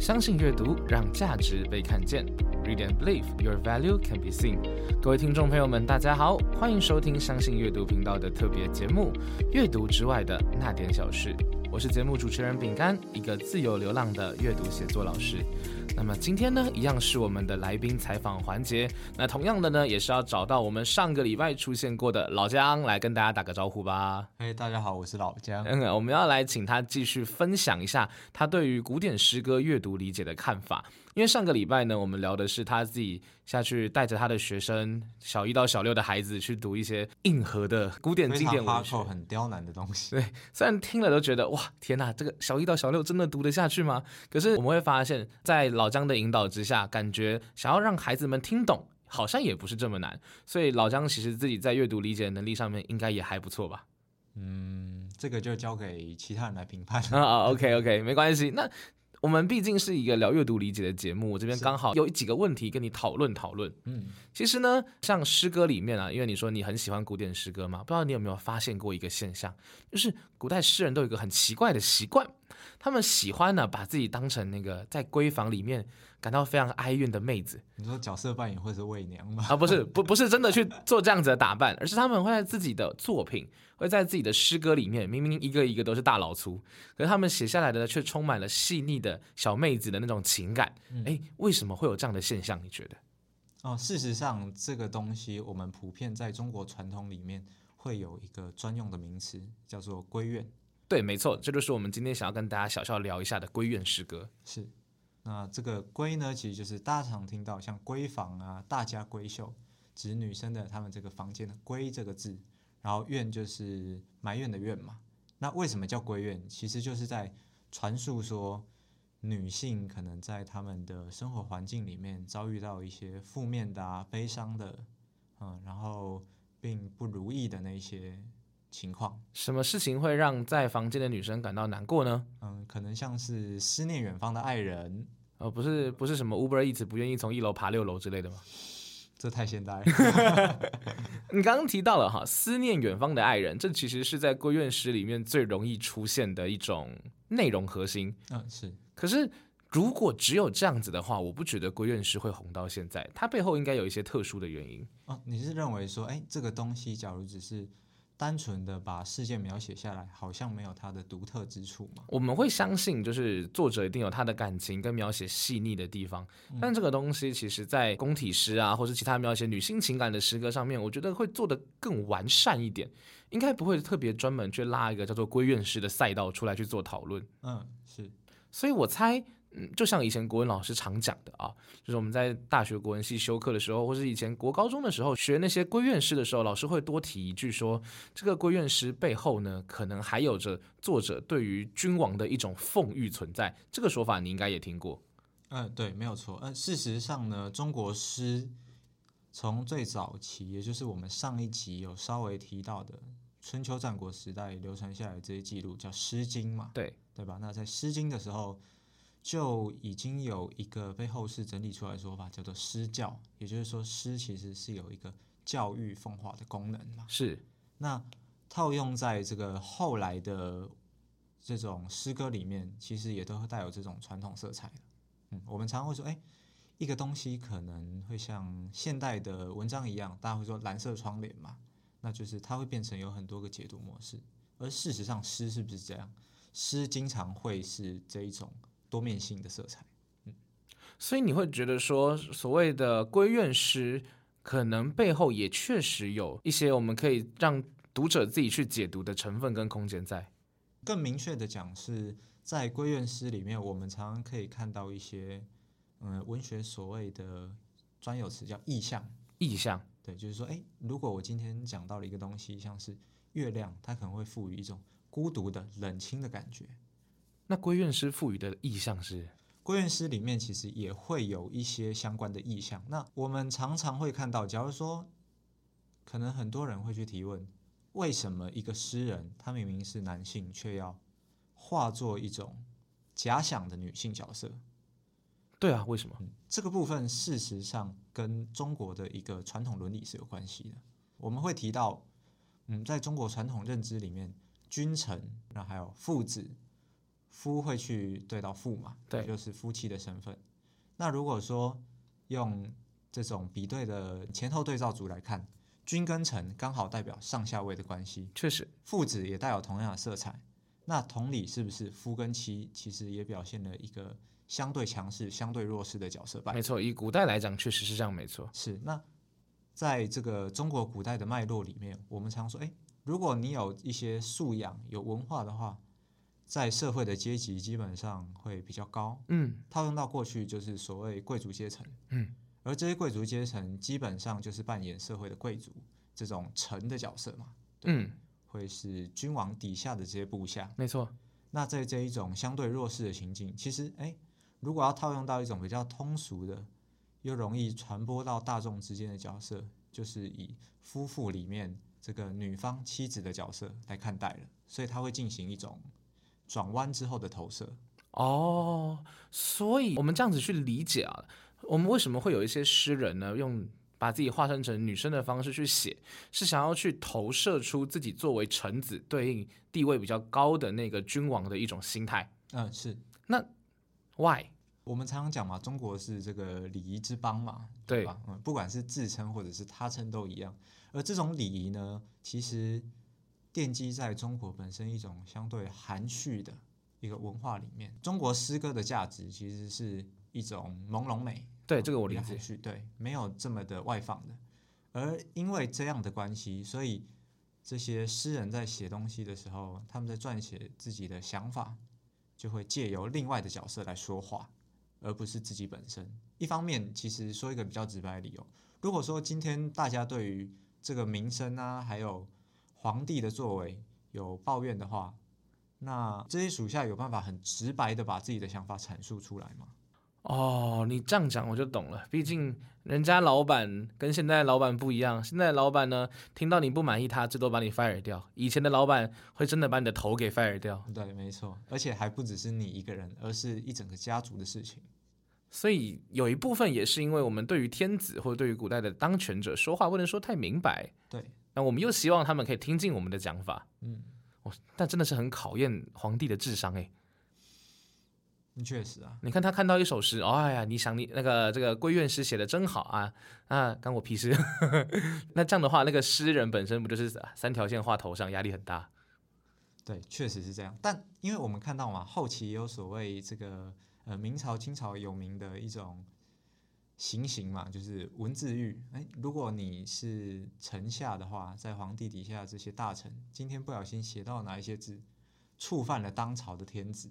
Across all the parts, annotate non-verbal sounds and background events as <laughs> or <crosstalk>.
相信阅读，让价值被看见。Read and believe your value can be seen。各位听众朋友们，大家好，欢迎收听相信阅读频道的特别节目《阅读之外的那点小事》。我是节目主持人饼干，一个自由流浪的阅读写作老师。那么今天呢，一样是我们的来宾采访环节。那同样的呢，也是要找到我们上个礼拜出现过的老姜来跟大家打个招呼吧。嘿，大家好，我是老姜。嗯，我们要来请他继续分享一下他对于古典诗歌阅读理解的看法。因为上个礼拜呢，我们聊的是他自己下去带着他的学生小一到小六的孩子去读一些硬核的古典经典文学，很刁难的东西。对，虽然听了都觉得哇，天哪，这个小一到小六真的读得下去吗？可是我们会发现，在老姜的引导之下，感觉想要让孩子们听懂，好像也不是这么难。所以老张其实自己在阅读理解能力上面，应该也还不错吧？嗯，这个就交给其他人来评判。啊，<laughs> OK OK，没关系。那。我们毕竟是一个聊阅读理解的节目，我这边刚好有几个问题跟你讨论讨论。嗯，其实呢，像诗歌里面啊，因为你说你很喜欢古典诗歌嘛，不知道你有没有发现过一个现象，就是古代诗人都有一个很奇怪的习惯，他们喜欢呢把自己当成那个在闺房里面。感到非常哀怨的妹子，你说角色扮演会是媚娘吗？啊，不是，不不是真的去做这样子的打扮，而是他们会在自己的作品，会在自己的诗歌里面，明明一个一个都是大老粗，可是他们写下来的却充满了细腻的小妹子的那种情感。哎，为什么会有这样的现象？你觉得？哦，事实上，这个东西我们普遍在中国传统里面会有一个专用的名词，叫做闺怨。对，没错，这就是我们今天想要跟大家小小聊一下的闺怨诗歌。是。那这个闺呢，其实就是大家常听到像闺房啊、大家闺秀，指女生的她们这个房间的闺这个字，然后怨就是埋怨的怨嘛。那为什么叫闺怨？其实就是在传述说女性可能在她们的生活环境里面遭遇到一些负面的、啊、悲伤的，嗯，然后并不如意的那些情况。什么事情会让在房间的女生感到难过呢？嗯，可能像是思念远方的爱人。呃，不是不是什么 Uber 一直不愿意从一楼爬六楼之类的吗？这太现代。<laughs> 你刚刚提到了哈，思念远方的爱人，这其实是在闺怨诗里面最容易出现的一种内容核心。嗯，是。可是如果只有这样子的话，我不觉得闺怨诗会红到现在，它背后应该有一些特殊的原因。哦，你是认为说，哎，这个东西假如只是。单纯的把事件描写下来，好像没有它的独特之处嘛？我们会相信，就是作者一定有他的感情跟描写细腻的地方。但这个东西，其实在宫体诗啊，或是其他描写女性情感的诗歌上面，我觉得会做得更完善一点。应该不会特别专门去拉一个叫做闺怨诗的赛道出来去做讨论。嗯，是。所以我猜。嗯，就像以前国文老师常讲的啊，就是我们在大学国文系修课的时候，或是以前国高中的时候学那些闺怨诗的时候，老师会多提一句说，这个闺怨诗背后呢，可能还有着作者对于君王的一种奉御存在。这个说法你应该也听过。嗯，对，没有错。嗯，事实上呢，中国诗从最早期，也就是我们上一集有稍微提到的春秋战国时代流传下来这些记录，叫《诗经》嘛，对对吧？那在《诗经》的时候。就已经有一个被后世整理出来的说法，叫做诗教，也就是说，诗其实是有一个教育奉化的功能嘛。是。那套用在这个后来的这种诗歌里面，其实也都会带有这种传统色彩嗯，我们常常会说，哎，一个东西可能会像现代的文章一样，大家会说蓝色窗帘嘛，那就是它会变成有很多个解读模式。而事实上，诗是不是这样？诗经常会是这一种。多面性的色彩，嗯，所以你会觉得说，所谓的闺怨诗，可能背后也确实有一些我们可以让读者自己去解读的成分跟空间在。更明确的讲，是在闺怨诗里面，我们常常可以看到一些，嗯，文学所谓的专有词叫意象。意象，对，就是说，哎，如果我今天讲到了一个东西，像是月亮，它可能会赋予一种孤独的、冷清的感觉。那闺怨诗赋予的意象是，闺怨诗里面其实也会有一些相关的意象。那我们常常会看到，假如说，可能很多人会去提问，为什么一个诗人他明明是男性，却要化作一种假想的女性角色？对啊，为什么？这个部分事实上跟中国的一个传统伦理是有关系的。我们会提到，嗯，在中国传统认知里面，君臣，那还有父子。夫会去对到妇嘛，对就是夫妻的身份。那如果说用这种比对的前后对照组来看，君跟臣刚好代表上下位的关系，确实，父子也带有同样的色彩。那同理，是不是夫跟妻其实也表现了一个相对强势、相对弱势的角色扮演？没错，以古代来讲，确实是这样，没错。是。那在这个中国古代的脉络里面，我们常说，哎，如果你有一些素养、有文化的话，在社会的阶级基本上会比较高。嗯套用到过去，就是所谓贵族阶层。嗯，而这些贵族阶层基本上就是扮演社会的贵族这种臣的角色嘛，对嗯，会是君王底下的这些部下。没错。那在这一种相对弱势的情境，其实哎，如果要套用到一种比较通俗的，又容易传播到大众之间的角色，就是以夫妇里面这个女方妻子的角色来看待了，所以他会进行一种转弯之后的投射。哦，所以我们这样子去理解啊，我们为什么会有一些诗人呢，用把自己化身成女生的方式去写，是想要去投射出自己作为臣子对应地位比较高的那个君王的一种心态。嗯，是那 Why？我们常常讲嘛，中国是这个礼仪之邦嘛，对吧？嗯，不管是自称或者是他称都一样。而这种礼仪呢，其实奠基在中国本身一种相对含蓄的一个文化里面。中国诗歌的价值其实是一种朦胧美，对，这个我理解。对，没有这么的外放的。而因为这样的关系，所以这些诗人在写东西的时候，他们在撰写自己的想法，就会借由另外的角色来说话，而不是自己本身。一方面，其实说一个比较直白的理由，如果说今天大家对于这个名声啊，还有皇帝的作为有抱怨的话，那这些属下有办法很直白的把自己的想法阐述出来吗？哦，你这样讲我就懂了。毕竟人家老板跟现在老板不一样，现在老板呢，听到你不满意他，最多把你 fire 掉。以前的老板会真的把你的头给 fire 掉。对，没错，而且还不只是你一个人，而是一整个家族的事情。所以有一部分也是因为我们对于天子或者对于古代的当权者说话不能说太明白，对，那我们又希望他们可以听进我们的讲法。嗯，哦，但真的是很考验皇帝的智商诶。确实啊，你看他看到一首诗，哦哎呀，你想你那个这个闺院诗写的真好啊啊，干我屁事。<laughs> 那这样的话，那个诗人本身不就是三条线画头上，压力很大？对，确实是这样。但因为我们看到嘛，后期也有所谓这个呃明朝、清朝有名的一种行刑嘛，就是文字狱。哎，如果你是臣下的话，在皇帝底下这些大臣，今天不小心写到哪一些字，触犯了当朝的天子，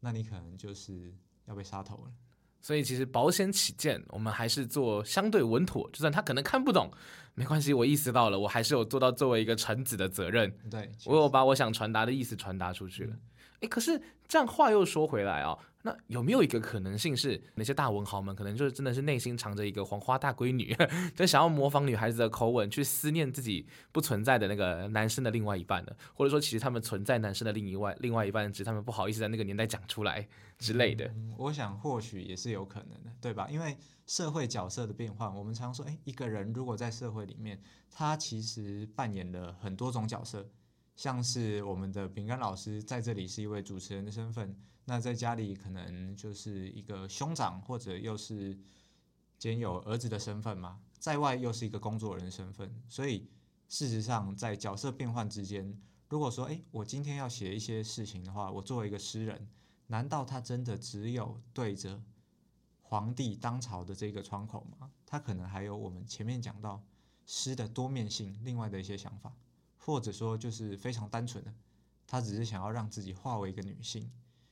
那你可能就是要被杀头了。所以其实保险起见，我们还是做相对稳妥，就算他可能看不懂，没关系，我意识到了，我还是有做到作为一个臣子的责任，对，我有把我想传达的意思传达出去了。诶，可是这样话又说回来啊、那有没有一个可能性是，那些大文豪们可能就是真的是内心藏着一个黄花大闺女，<laughs> 就想要模仿女孩子的口吻，去思念自己不存在的那个男生的另外一半呢？或者说，其实他们存在男生的另一外另外一半，只是他们不好意思在那个年代讲出来之类的。嗯，我想或许也是有可能的，对吧？因为社会角色的变换，我们常说，哎，一个人如果在社会里面，他其实扮演了很多种角色，像是我们的饼干老师在这里是一位主持人的身份，那在家里可能就是一个兄长，或者又是兼有儿子的身份嘛，在外又是一个工作人身份，所以事实上在角色变换之间，如果说，哎，我今天要写一些事情的话，我作为一个诗人。难道他真的只有对着皇帝当朝的这个窗口嘛？他可能还有我们前面讲到诗的多面性，另外的一些想法，或者说就是非常单纯的，他只是想要让自己化为一个女性，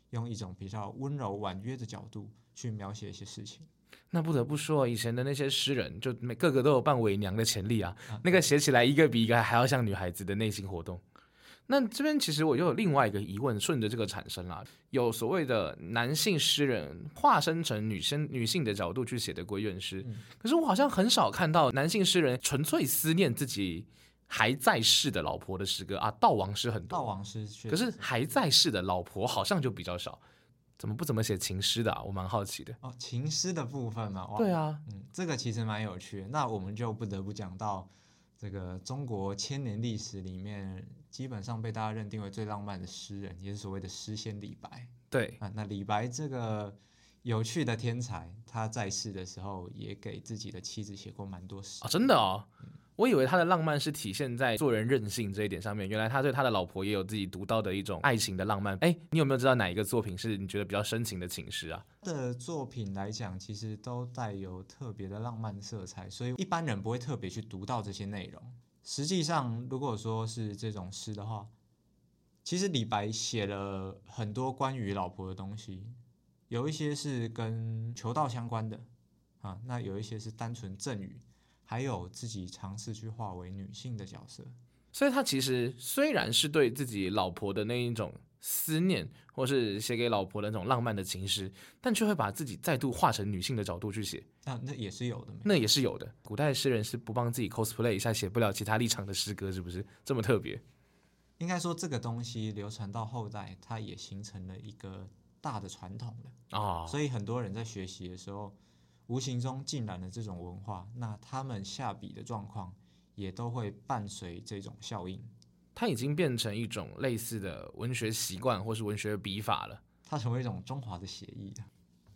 用一种比较温柔婉约的角度去描写一些事情。那不得不说，以前的那些诗人，就每个个都有扮伪娘的潜力啊。那个写起来一个比一个还要像女孩子的内心活动。那这边其实我又有另外一个疑问，顺着这个产生啦，有所谓的男性诗人化身成女生女性的角度去写的闺怨诗，可是我好像很少看到男性诗人纯粹思念自己还在世的老婆的诗歌啊，悼亡诗很多，悼亡诗，可是还在世的老婆好像就比较少，怎么不怎么写情诗的啊？我蛮好奇的。哦，情诗的部分嘛，哇对啊，嗯，这个其实蛮有趣的。那我们就不得不讲到这个中国千年历史里面，基本上被大家认定为最浪漫的诗人，也是所谓的诗仙李白对，啊。那李白这个有趣的天才，他在世的时候也给自己的妻子写过蛮多诗啊，。真的哦。我以为他的浪漫是体现在做人任性这一点上面，原来他对他的老婆也有自己独到的一种爱情的浪漫。哎，你有没有知道哪一个作品是你觉得比较深情的情诗啊？的作品来讲，其实都带有特别的浪漫色彩，所以一般人不会特别去读到这些内容。实际上，如果说是这种诗的话，其实李白写了很多关于老婆的东西，有一些是跟求道相关的啊，那有一些是单纯赠予，还有自己尝试去化为女性的角色。所以他其实虽然是对自己老婆的那一种思念，或是写给老婆的那种浪漫的情诗，但却会把自己再度化成女性的角度去写，那、那也是有的，那也是有的。古代诗人是不帮自己 cosplay 一下，写不了其他立场的诗歌，是不是这么特别？应该说这个东西流传到后代，它也形成了一个大的传统了。啊、所以很多人在学习的时候，无形中浸染了这种文化，那他们下笔的状况也都会伴随这种效应。它已经变成一种类似的文学习惯或是文学笔法了。它成为一种中华的写意的。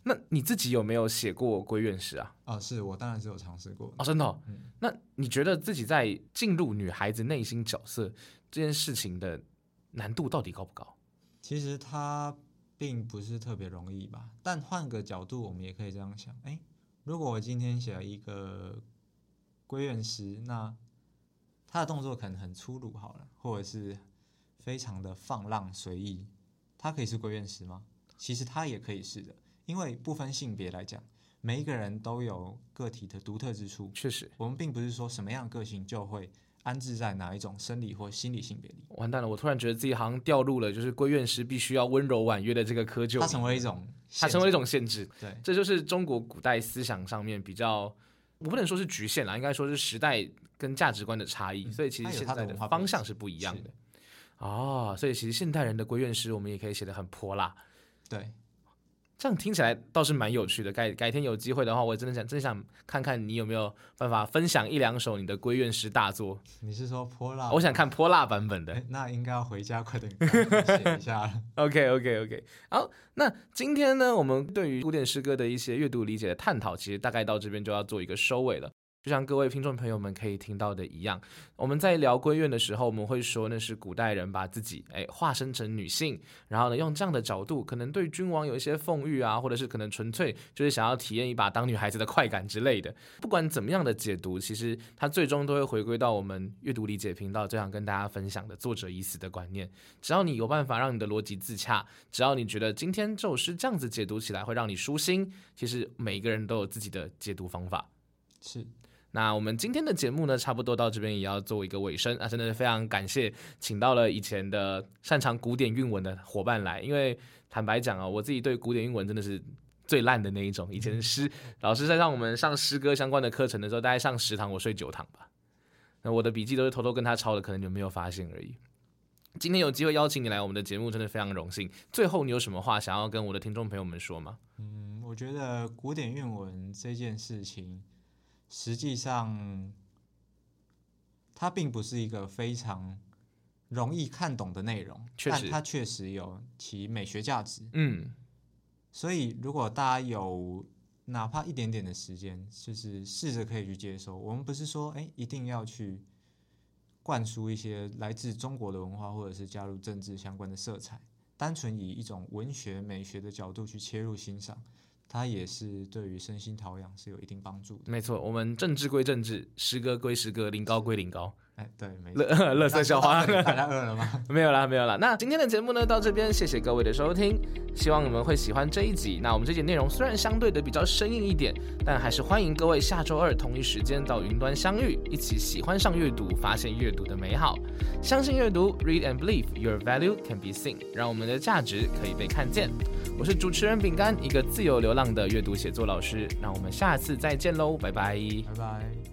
那你自己有没有写过归院诗啊？哦，是我当然是有尝试过的。哦，真的哦、那你觉得自己在进入女孩子内心角色这件事情的难度到底高不高？其实它并不是特别容易吧，但换个角度，我们也可以这样想：哎，如果我今天写了一个归院诗，那他的动作可能很粗鲁，好了，或者是非常的放浪随意，他可以是归院诗吗？其实他也可以是的，因为不分性别来讲，每一个人都有个体的独特之处。确实，我们并不是说什么样的个性就会安置在哪一种生理或心理性别里，完蛋了！我突然觉得自己好像掉入了就是闺怨诗必须要温柔婉约的这个窠臼。它成为一种，它成为一种限制。对这就是中国古代思想上面比较，我不能说是局限啦，应该说是时代跟价值观的差异。嗯所以其实现在的方向是不一样的。哦，所以其实现代人的闺怨诗，我们也可以写的很泼辣。对。这样听起来倒是蛮有趣的。改改天有机会的话，我真的想真想看看你有没有办法分享一两首你的闺怨诗大作。你是说泼辣？我想看泼辣版本的哎。那应该要回家快点写一下了。<laughs> OK OK OK，好，那今天呢，我们对于古典诗歌的一些阅读理解的探讨，其实大概到这边就要做一个收尾了。就像各位听众朋友们可以听到的一样，我们在聊闺怨的时候，我们会说那是古代人把自己哎化身成女性，然后呢用这样的角度，可能对君王有一些奉育啊，或者是可能纯粹就是想要体验一把当女孩子的快感之类的。不管怎么样的解读，其实它最终都会回归到我们阅读理解频道最想跟大家分享的作者已死的观念。只要你有办法让你的逻辑自洽，只要你觉得今天这首诗这样子解读起来会让你舒心，其实每一个人都有自己的解读方法。是，那我们今天的节目呢，差不多到这边也要做一个尾声啊！真的是非常感谢请到了以前的擅长古典韵文的伙伴来，因为坦白讲啊，我自己对古典韵文真的是最烂的那一种。以前诗 <laughs> 老师在让我们上诗歌相关的课程的时候，大概上十堂，我睡九堂吧。那我的笔记都是偷偷跟他抄的，可能你们没有发现而已。今天有机会邀请你来我们的节目，真的非常荣幸。最后，你有什么话想要跟我的听众朋友们说吗？嗯，我觉得古典韵文这件事情，实际上它并不是一个非常容易看懂的内容，但它确实有其美学价值。嗯，所以，如果大家有哪怕一点点的时间，就是试着可以去接受。我们不是说，哎，一定要去灌输一些来自中国的文化，或者是加入政治相关的色彩，单纯以一种文学美学的角度去切入欣赏，它也是对于身心调养是有一定帮助的。没错，我们政治归政治，诗歌归诗歌，临高归临高。哎，对，没。乐 <laughs> 乐色笑话大家饿了吗？<laughs> 没有啦，没有啦。那今天的节目呢，到这边，谢谢各位的收听，希望你们会喜欢这一集。那我们这集内容虽然相对的比较生硬一点，但还是欢迎各位下周二同一时间到云端相遇，一起喜欢上阅读，发现阅读的美好。相信阅读，Read and believe your value can be seen，让我们的价值可以被看见。我是主持人饼干，一个自由流浪的阅读写作老师。那我们下次再见喽，拜拜。拜拜。